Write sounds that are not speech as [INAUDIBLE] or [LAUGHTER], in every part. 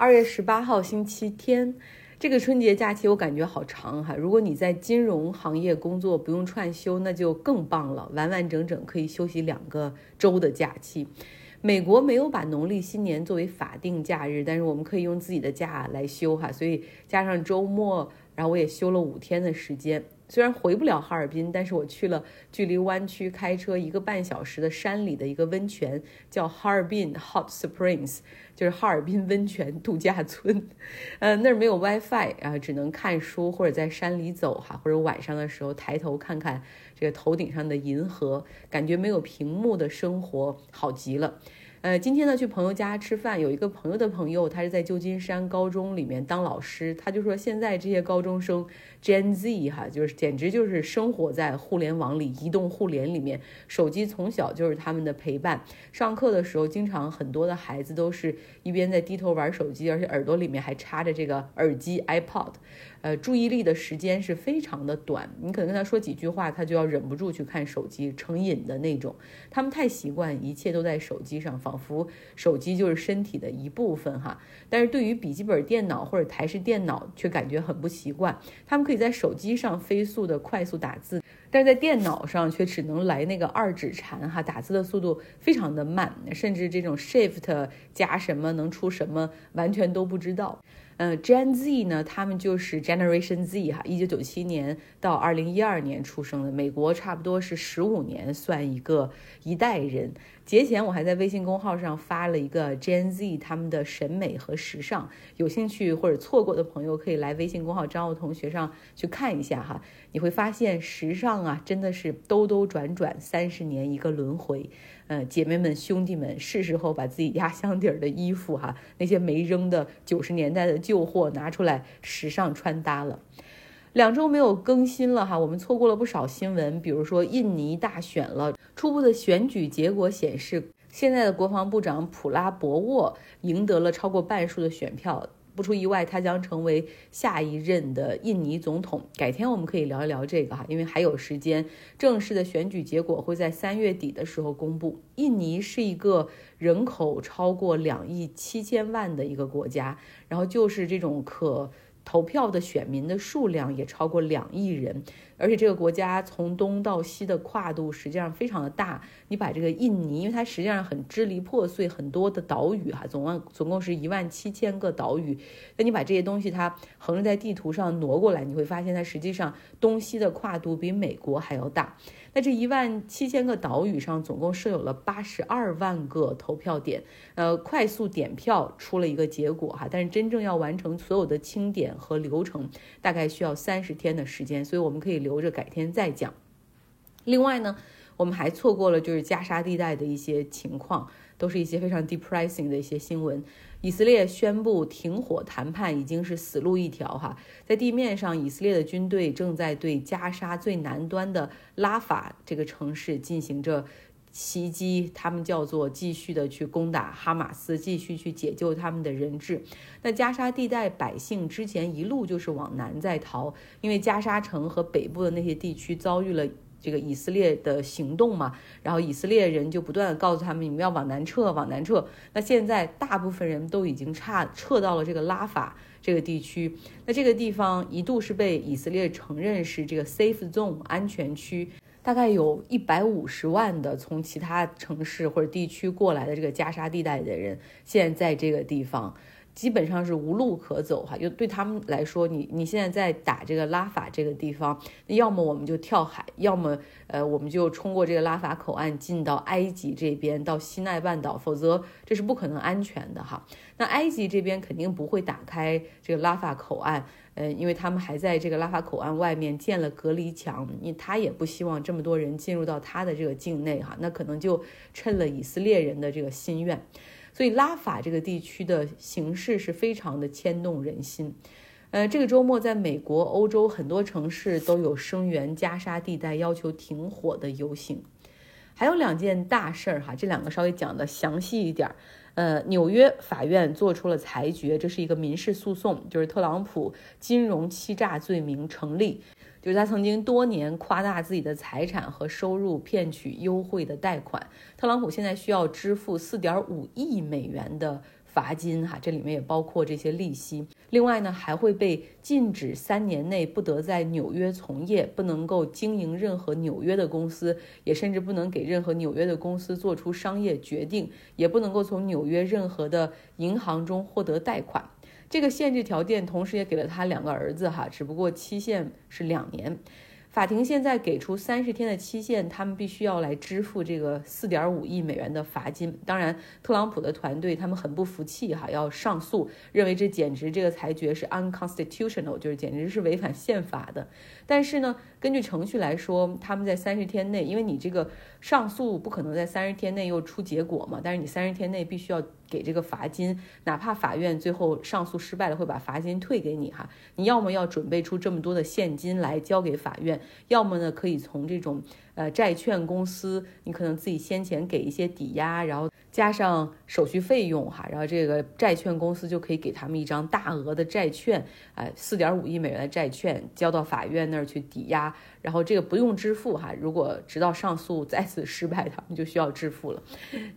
二月十八号星期天，这个春节假期我感觉好长哈。如果你在金融行业工作，不用串休，那就更棒了，完完整整可以休息两个周的假期。美国没有把农历新年作为法定假日，但是我们可以用自己的假来休哈，所以加上周末，然后我也休了五天的时间。虽然回不了哈尔滨，但是我去了距离湾区开车一个半小时的山里的一个温泉，叫哈尔滨 Hot Springs，就是哈尔滨温泉度假村。呃，那儿没有 WiFi 啊，只能看书或者在山里走哈，或者晚上的时候抬头看看这个头顶上的银河，感觉没有屏幕的生活好极了。呃，今天呢去朋友家吃饭，有一个朋友的朋友，他是在旧金山高中里面当老师，他就说现在这些高中生 Gen Z 哈，就是简直就是生活在互联网里，移动互联里面，手机从小就是他们的陪伴。上课的时候，经常很多的孩子都是一边在低头玩手机，而且耳朵里面还插着这个耳机 iPod。呃，注意力的时间是非常的短，你可能跟他说几句话，他就要忍不住去看手机，成瘾的那种。他们太习惯一切都在手机上，仿佛手机就是身体的一部分哈。但是对于笔记本电脑或者台式电脑，却感觉很不习惯。他们可以在手机上飞速的快速打字，但是在电脑上却只能来那个二指禅哈，打字的速度非常的慢，甚至这种 Shift 加什么能出什么，完全都不知道。嗯，Gen Z 呢，他们就是 Generation Z 哈，一九九七年到二零一二年出生的，美国差不多是十五年算一个一代人。节前我还在微信公号上发了一个 Gen Z 他们的审美和时尚，有兴趣或者错过的朋友可以来微信公号张奥同学上去看一下哈，你会发现时尚啊真的是兜兜转转三十年一个轮回，嗯，姐妹们兄弟们是时候把自己压箱底儿的衣服哈，那些没扔的九十年代的旧货拿出来时尚穿搭了。两周没有更新了哈，我们错过了不少新闻，比如说印尼大选了，初步的选举结果显示，现在的国防部长普拉博沃赢得了超过半数的选票，不出意外，他将成为下一任的印尼总统。改天我们可以聊一聊这个哈，因为还有时间，正式的选举结果会在三月底的时候公布。印尼是一个人口超过两亿七千万的一个国家，然后就是这种可。投票的选民的数量也超过两亿人，而且这个国家从东到西的跨度实际上非常的大。你把这个印尼，因为它实际上很支离破碎，很多的岛屿哈，总共总共是一万七千个岛屿。那你把这些东西它横着在地图上挪过来，你会发现它实际上东西的跨度比美国还要大。那这一万七千个岛屿上，总共设有了八十二万个投票点，呃，快速点票出了一个结果哈，但是真正要完成所有的清点和流程，大概需要三十天的时间，所以我们可以留着改天再讲。另外呢，我们还错过了就是加沙地带的一些情况，都是一些非常 depressing 的一些新闻。以色列宣布停火谈判已经是死路一条哈，在地面上，以色列的军队正在对加沙最南端的拉法这个城市进行着袭击，他们叫做继续的去攻打哈马斯，继续去解救他们的人质。那加沙地带百姓之前一路就是往南在逃，因为加沙城和北部的那些地区遭遇了。这个以色列的行动嘛，然后以色列人就不断的告诉他们，你们要往南撤，往南撤。那现在大部分人都已经差撤到了这个拉法这个地区。那这个地方一度是被以色列承认是这个 safe zone 安全区，大概有一百五十万的从其他城市或者地区过来的这个加沙地带的人，现在在这个地方。基本上是无路可走哈，就对他们来说，你你现在在打这个拉法这个地方，要么我们就跳海，要么呃我们就冲过这个拉法口岸进到埃及这边，到西奈半岛，否则这是不可能安全的哈。那埃及这边肯定不会打开这个拉法口岸，呃，因为他们还在这个拉法口岸外面建了隔离墙，你他也不希望这么多人进入到他的这个境内哈，那可能就趁了以色列人的这个心愿。所以拉法这个地区的形势是非常的牵动人心，呃，这个周末在美国、欧洲很多城市都有声援加沙地带、要求停火的游行。还有两件大事儿哈，这两个稍微讲的详细一点儿。呃，纽约法院做出了裁决，这是一个民事诉讼，就是特朗普金融欺诈罪名成立。就是他曾经多年夸大自己的财产和收入，骗取优惠的贷款。特朗普现在需要支付四点五亿美元的罚金哈，这里面也包括这些利息。另外呢，还会被禁止三年内不得在纽约从业，不能够经营任何纽约的公司，也甚至不能给任何纽约的公司做出商业决定，也不能够从纽约任何的银行中获得贷款。这个限制条件同时也给了他两个儿子哈，只不过期限是两年。法庭现在给出三十天的期限，他们必须要来支付这个四点五亿美元的罚金。当然，特朗普的团队他们很不服气哈，要上诉，认为这简直这个裁决是 unconstitutional，就是简直是违反宪法的。但是呢，根据程序来说，他们在三十天内，因为你这个上诉不可能在三十天内又出结果嘛，但是你三十天内必须要。给这个罚金，哪怕法院最后上诉失败了，会把罚金退给你哈。你要么要准备出这么多的现金来交给法院，要么呢可以从这种呃债券公司，你可能自己先前给一些抵押，然后加上手续费用哈，然后这个债券公司就可以给他们一张大额的债券，哎，四点五亿美元的债券交到法院那儿去抵押。然后这个不用支付哈，如果直到上诉再次失败，他们就需要支付了。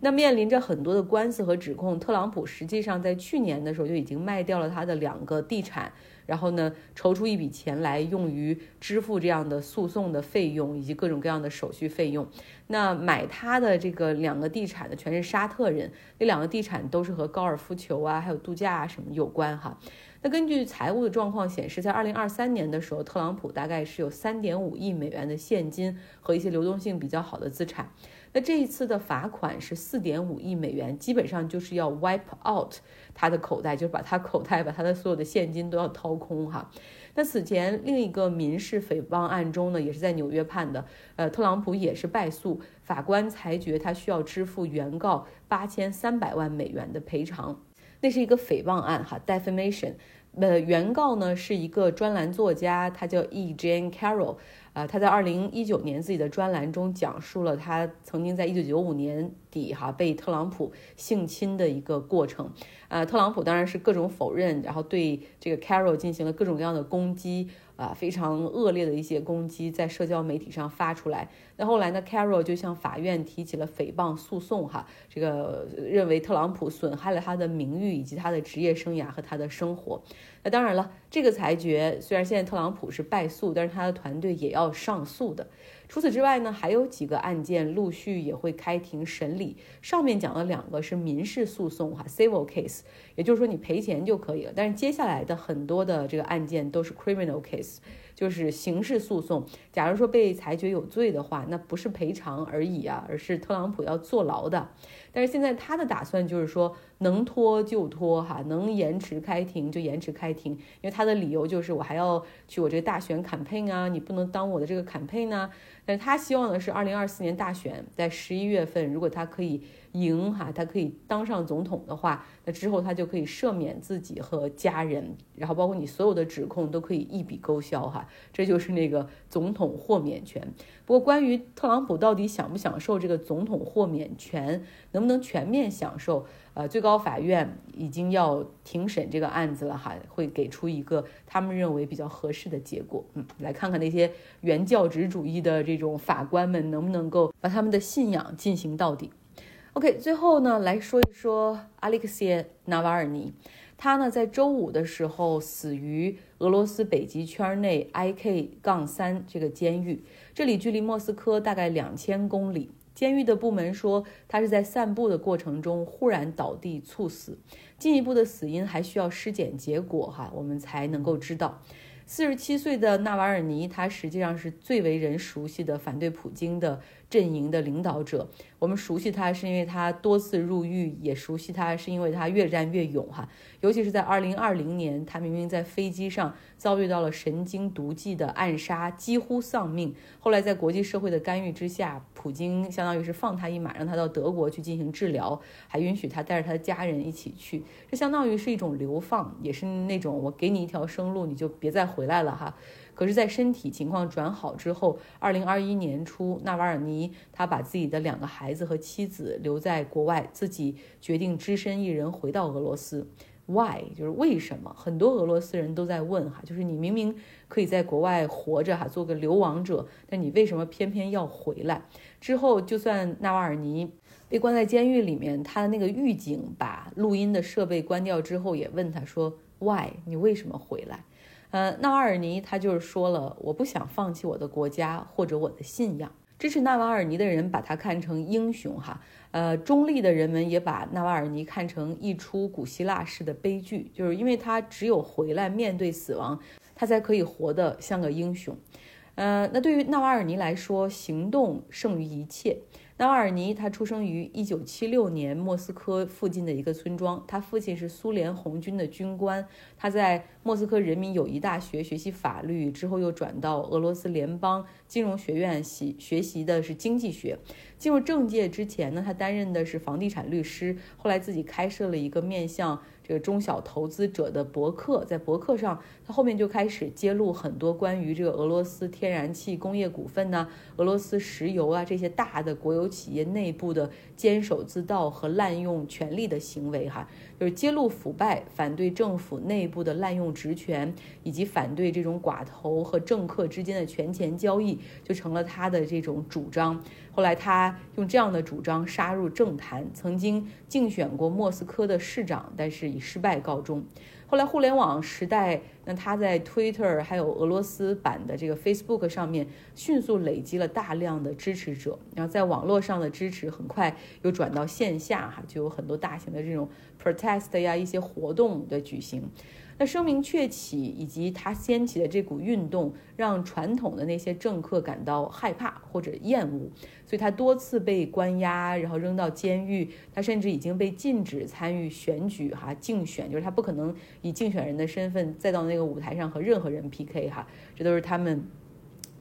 那面临着很多的官司和指控，特朗普实际上在去年的时候就已经卖掉了他的两个地产，然后呢筹出一笔钱来用于支付这样的诉讼的费用以及各种各样的手续费用。那买他的这个两个地产的全是沙特人，那两个地产都是和高尔夫球啊还有度假啊什么有关哈。那根据财务的状况显示，在二零二三年的时候，特朗普大概是有三点五亿美元的现金和一些流动性比较好的资产。那这一次的罚款是四点五亿美元，基本上就是要 wipe out 他的口袋，就是把他口袋 [LAUGHS] 把他的所有的现金都要掏空哈。那此前另一个民事诽谤案中呢，也是在纽约判的，呃，特朗普也是败诉，法官裁决他需要支付原告八千三百万美元的赔偿。那是一个诽谤案哈，defamation。呃，原告呢是一个专栏作家，他叫 E. Jane Carroll。啊，他在二零一九年自己的专栏中讲述了他曾经在一九九五年底哈被特朗普性侵的一个过程。呃，特朗普当然是各种否认，然后对这个 Carol 进行了各种各样的攻击。啊，非常恶劣的一些攻击在社交媒体上发出来。那后来呢，Carol 就向法院提起了诽谤诉讼，哈，这个认为特朗普损害了他的名誉以及他的职业生涯和他的生活。那当然了，这个裁决虽然现在特朗普是败诉，但是他的团队也要上诉的。除此之外呢，还有几个案件陆续也会开庭审理。上面讲了两个是民事诉讼，哈，civil case，也就是说你赔钱就可以了。但是接下来的很多的这个案件都是 criminal case。就是刑事诉讼，假如说被裁决有罪的话，那不是赔偿而已啊，而是特朗普要坐牢的。但是现在他的打算就是说，能拖就拖哈，能延迟开庭就延迟开庭，因为他的理由就是我还要去我这个大选 campaign 啊，你不能当我的这个 campaign 呢。但是他希望的是，二零二四年大选在十一月份，如果他可以。赢哈，他可以当上总统的话，那之后他就可以赦免自己和家人，然后包括你所有的指控都可以一笔勾销哈，这就是那个总统豁免权。不过关于特朗普到底享不享受这个总统豁免权，能不能全面享受，呃，最高法院已经要庭审这个案子了哈，会给出一个他们认为比较合适的结果。嗯，来看看那些原教旨主义的这种法官们能不能够把他们的信仰进行到底。OK，最后呢，来说一说阿列克谢·纳瓦尔尼。他呢，在周五的时候死于俄罗斯北极圈内 IK- 杠三这个监狱，这里距离莫斯科大概两千公里。监狱的部门说，他是在散步的过程中忽然倒地猝死。进一步的死因还需要尸检结果哈，我们才能够知道。四十七岁的纳瓦尔尼，他实际上是最为人熟悉的反对普京的。阵营的领导者，我们熟悉他是因为他多次入狱，也熟悉他是因为他越战越勇哈。尤其是在二零二零年，他明明在飞机上遭遇到了神经毒剂的暗杀，几乎丧命。后来在国际社会的干预之下，普京相当于是放他一马，让他到德国去进行治疗，还允许他带着他的家人一起去。这相当于是一种流放，也是那种我给你一条生路，你就别再回来了哈。可是，在身体情况转好之后，二零二一年初，纳瓦尔尼他把自己的两个孩子和妻子留在国外，自己决定只身一人回到俄罗斯。Why 就是为什么？很多俄罗斯人都在问哈，就是你明明可以在国外活着哈，做个流亡者，但你为什么偏偏要回来？之后，就算纳瓦尔尼被关在监狱里面，他的那个狱警把录音的设备关掉之后，也问他说：“Why？你为什么回来？”呃，纳瓦尔尼他就是说了：“我不想放弃我的国家或者我的信仰。”支持纳瓦尔尼的人把他看成英雄哈。呃，中立的人们也把纳瓦尔尼看成一出古希腊式的悲剧，就是因为他只有回来面对死亡，他才可以活得像个英雄。呃，那对于纳瓦尔尼来说，行动胜于一切。纳瓦尔尼他出生于一九七六年莫斯科附近的一个村庄，他父亲是苏联红军的军官，他在莫斯科人民友谊大学学习法律，之后又转到俄罗斯联邦金融学院习学习的是经济学。进入政界之前呢，他担任的是房地产律师，后来自己开设了一个面向中小投资者的博客，在博客上，他后面就开始揭露很多关于这个俄罗斯天然气工业股份呢、俄罗斯石油啊这些大的国有企业内部的监守自盗和滥用权力的行为，哈，就是揭露腐败，反对政府内部的滥用职权，以及反对这种寡头和政客之间的权钱交易，就成了他的这种主张。后来他用这样的主张杀入政坛，曾经竞选过莫斯科的市长，但是以失败告终。后来互联网时代，那他在 Twitter 还有俄罗斯版的这个 Facebook 上面迅速累积了大量的支持者，然后在网络上的支持很快又转到线下，哈，就有很多大型的这种 protest 呀一些活动的举行。那声名鹊起，以及他掀起的这股运动，让传统的那些政客感到害怕或者厌恶，所以他多次被关押，然后扔到监狱。他甚至已经被禁止参与选举，哈，竞选就是他不可能以竞选人的身份再到那个舞台上和任何人 PK，哈，这都是他们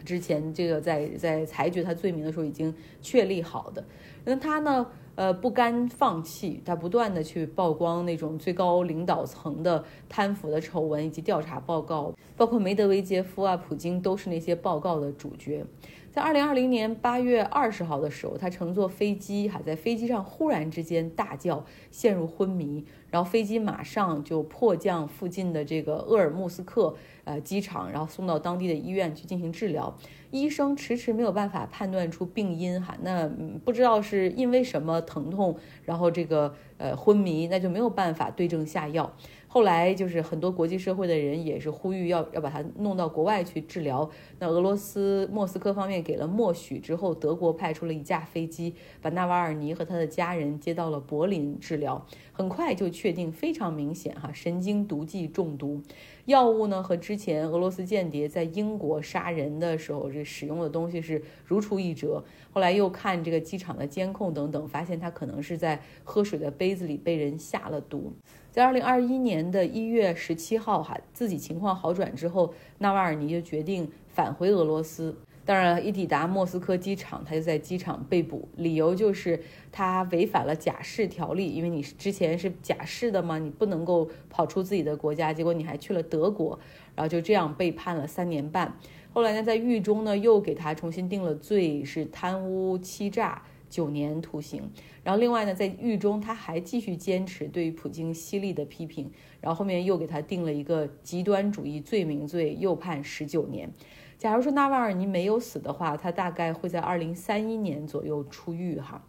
之前这个在在裁决他罪名的时候已经确立好的。那他呢？呃，不甘放弃，他不断的去曝光那种最高领导层的贪腐的丑闻以及调查报告，包括梅德韦杰夫啊、普京都是那些报告的主角。在二零二零年八月二十号的时候，他乘坐飞机，哈，在飞机上忽然之间大叫，陷入昏迷，然后飞机马上就迫降附近的这个鄂尔木斯克呃机场，然后送到当地的医院去进行治疗。医生迟迟没有办法判断出病因，哈，那不知道是因为什么疼痛，然后这个呃昏迷，那就没有办法对症下药。后来就是很多国际社会的人也是呼吁要要把他弄到国外去治疗。那俄罗斯莫斯科方面给了默许之后，德国派出了一架飞机，把纳瓦尔尼和他的家人接到了柏林治疗。很快就确定非常明显哈，神经毒剂中毒。药物呢和之前俄罗斯间谍在英国杀人的时候这使用的东西是如出一辙。后来又看这个机场的监控等等，发现他可能是在喝水的杯子里被人下了毒。在二零二一年的一月十七号，哈，自己情况好转之后，纳瓦尔尼就决定返回俄罗斯。当然，一抵达莫斯科机场，他就在机场被捕，理由就是他违反了假释条例，因为你之前是假释的嘛，你不能够跑出自己的国家，结果你还去了德国，然后就这样被判了三年半。后来呢，在狱中呢，又给他重新定了罪，是贪污欺诈。九年徒刑，然后另外呢，在狱中他还继续坚持对于普京犀利的批评，然后后面又给他定了一个极端主义罪名罪，又判十九年。假如说纳瓦尔尼没有死的话，他大概会在二零三一年左右出狱哈。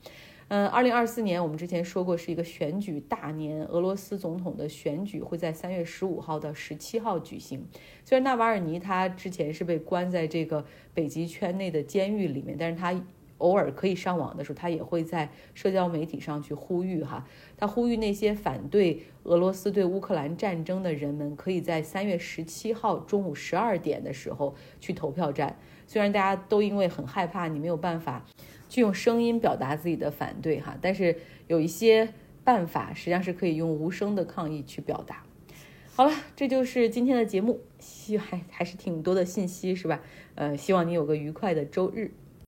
嗯，二零二四年我们之前说过是一个选举大年，俄罗斯总统的选举会在三月十五号到十七号举行。虽然纳瓦尔尼他之前是被关在这个北极圈内的监狱里面，但是他。偶尔可以上网的时候，他也会在社交媒体上去呼吁哈，他呼吁那些反对俄罗斯对乌克兰战争的人们，可以在三月十七号中午十二点的时候去投票站。虽然大家都因为很害怕，你没有办法去用声音表达自己的反对哈，但是有一些办法实际上是可以用无声的抗议去表达。好了，这就是今天的节目，希还还是挺多的信息是吧？呃，希望你有个愉快的周日。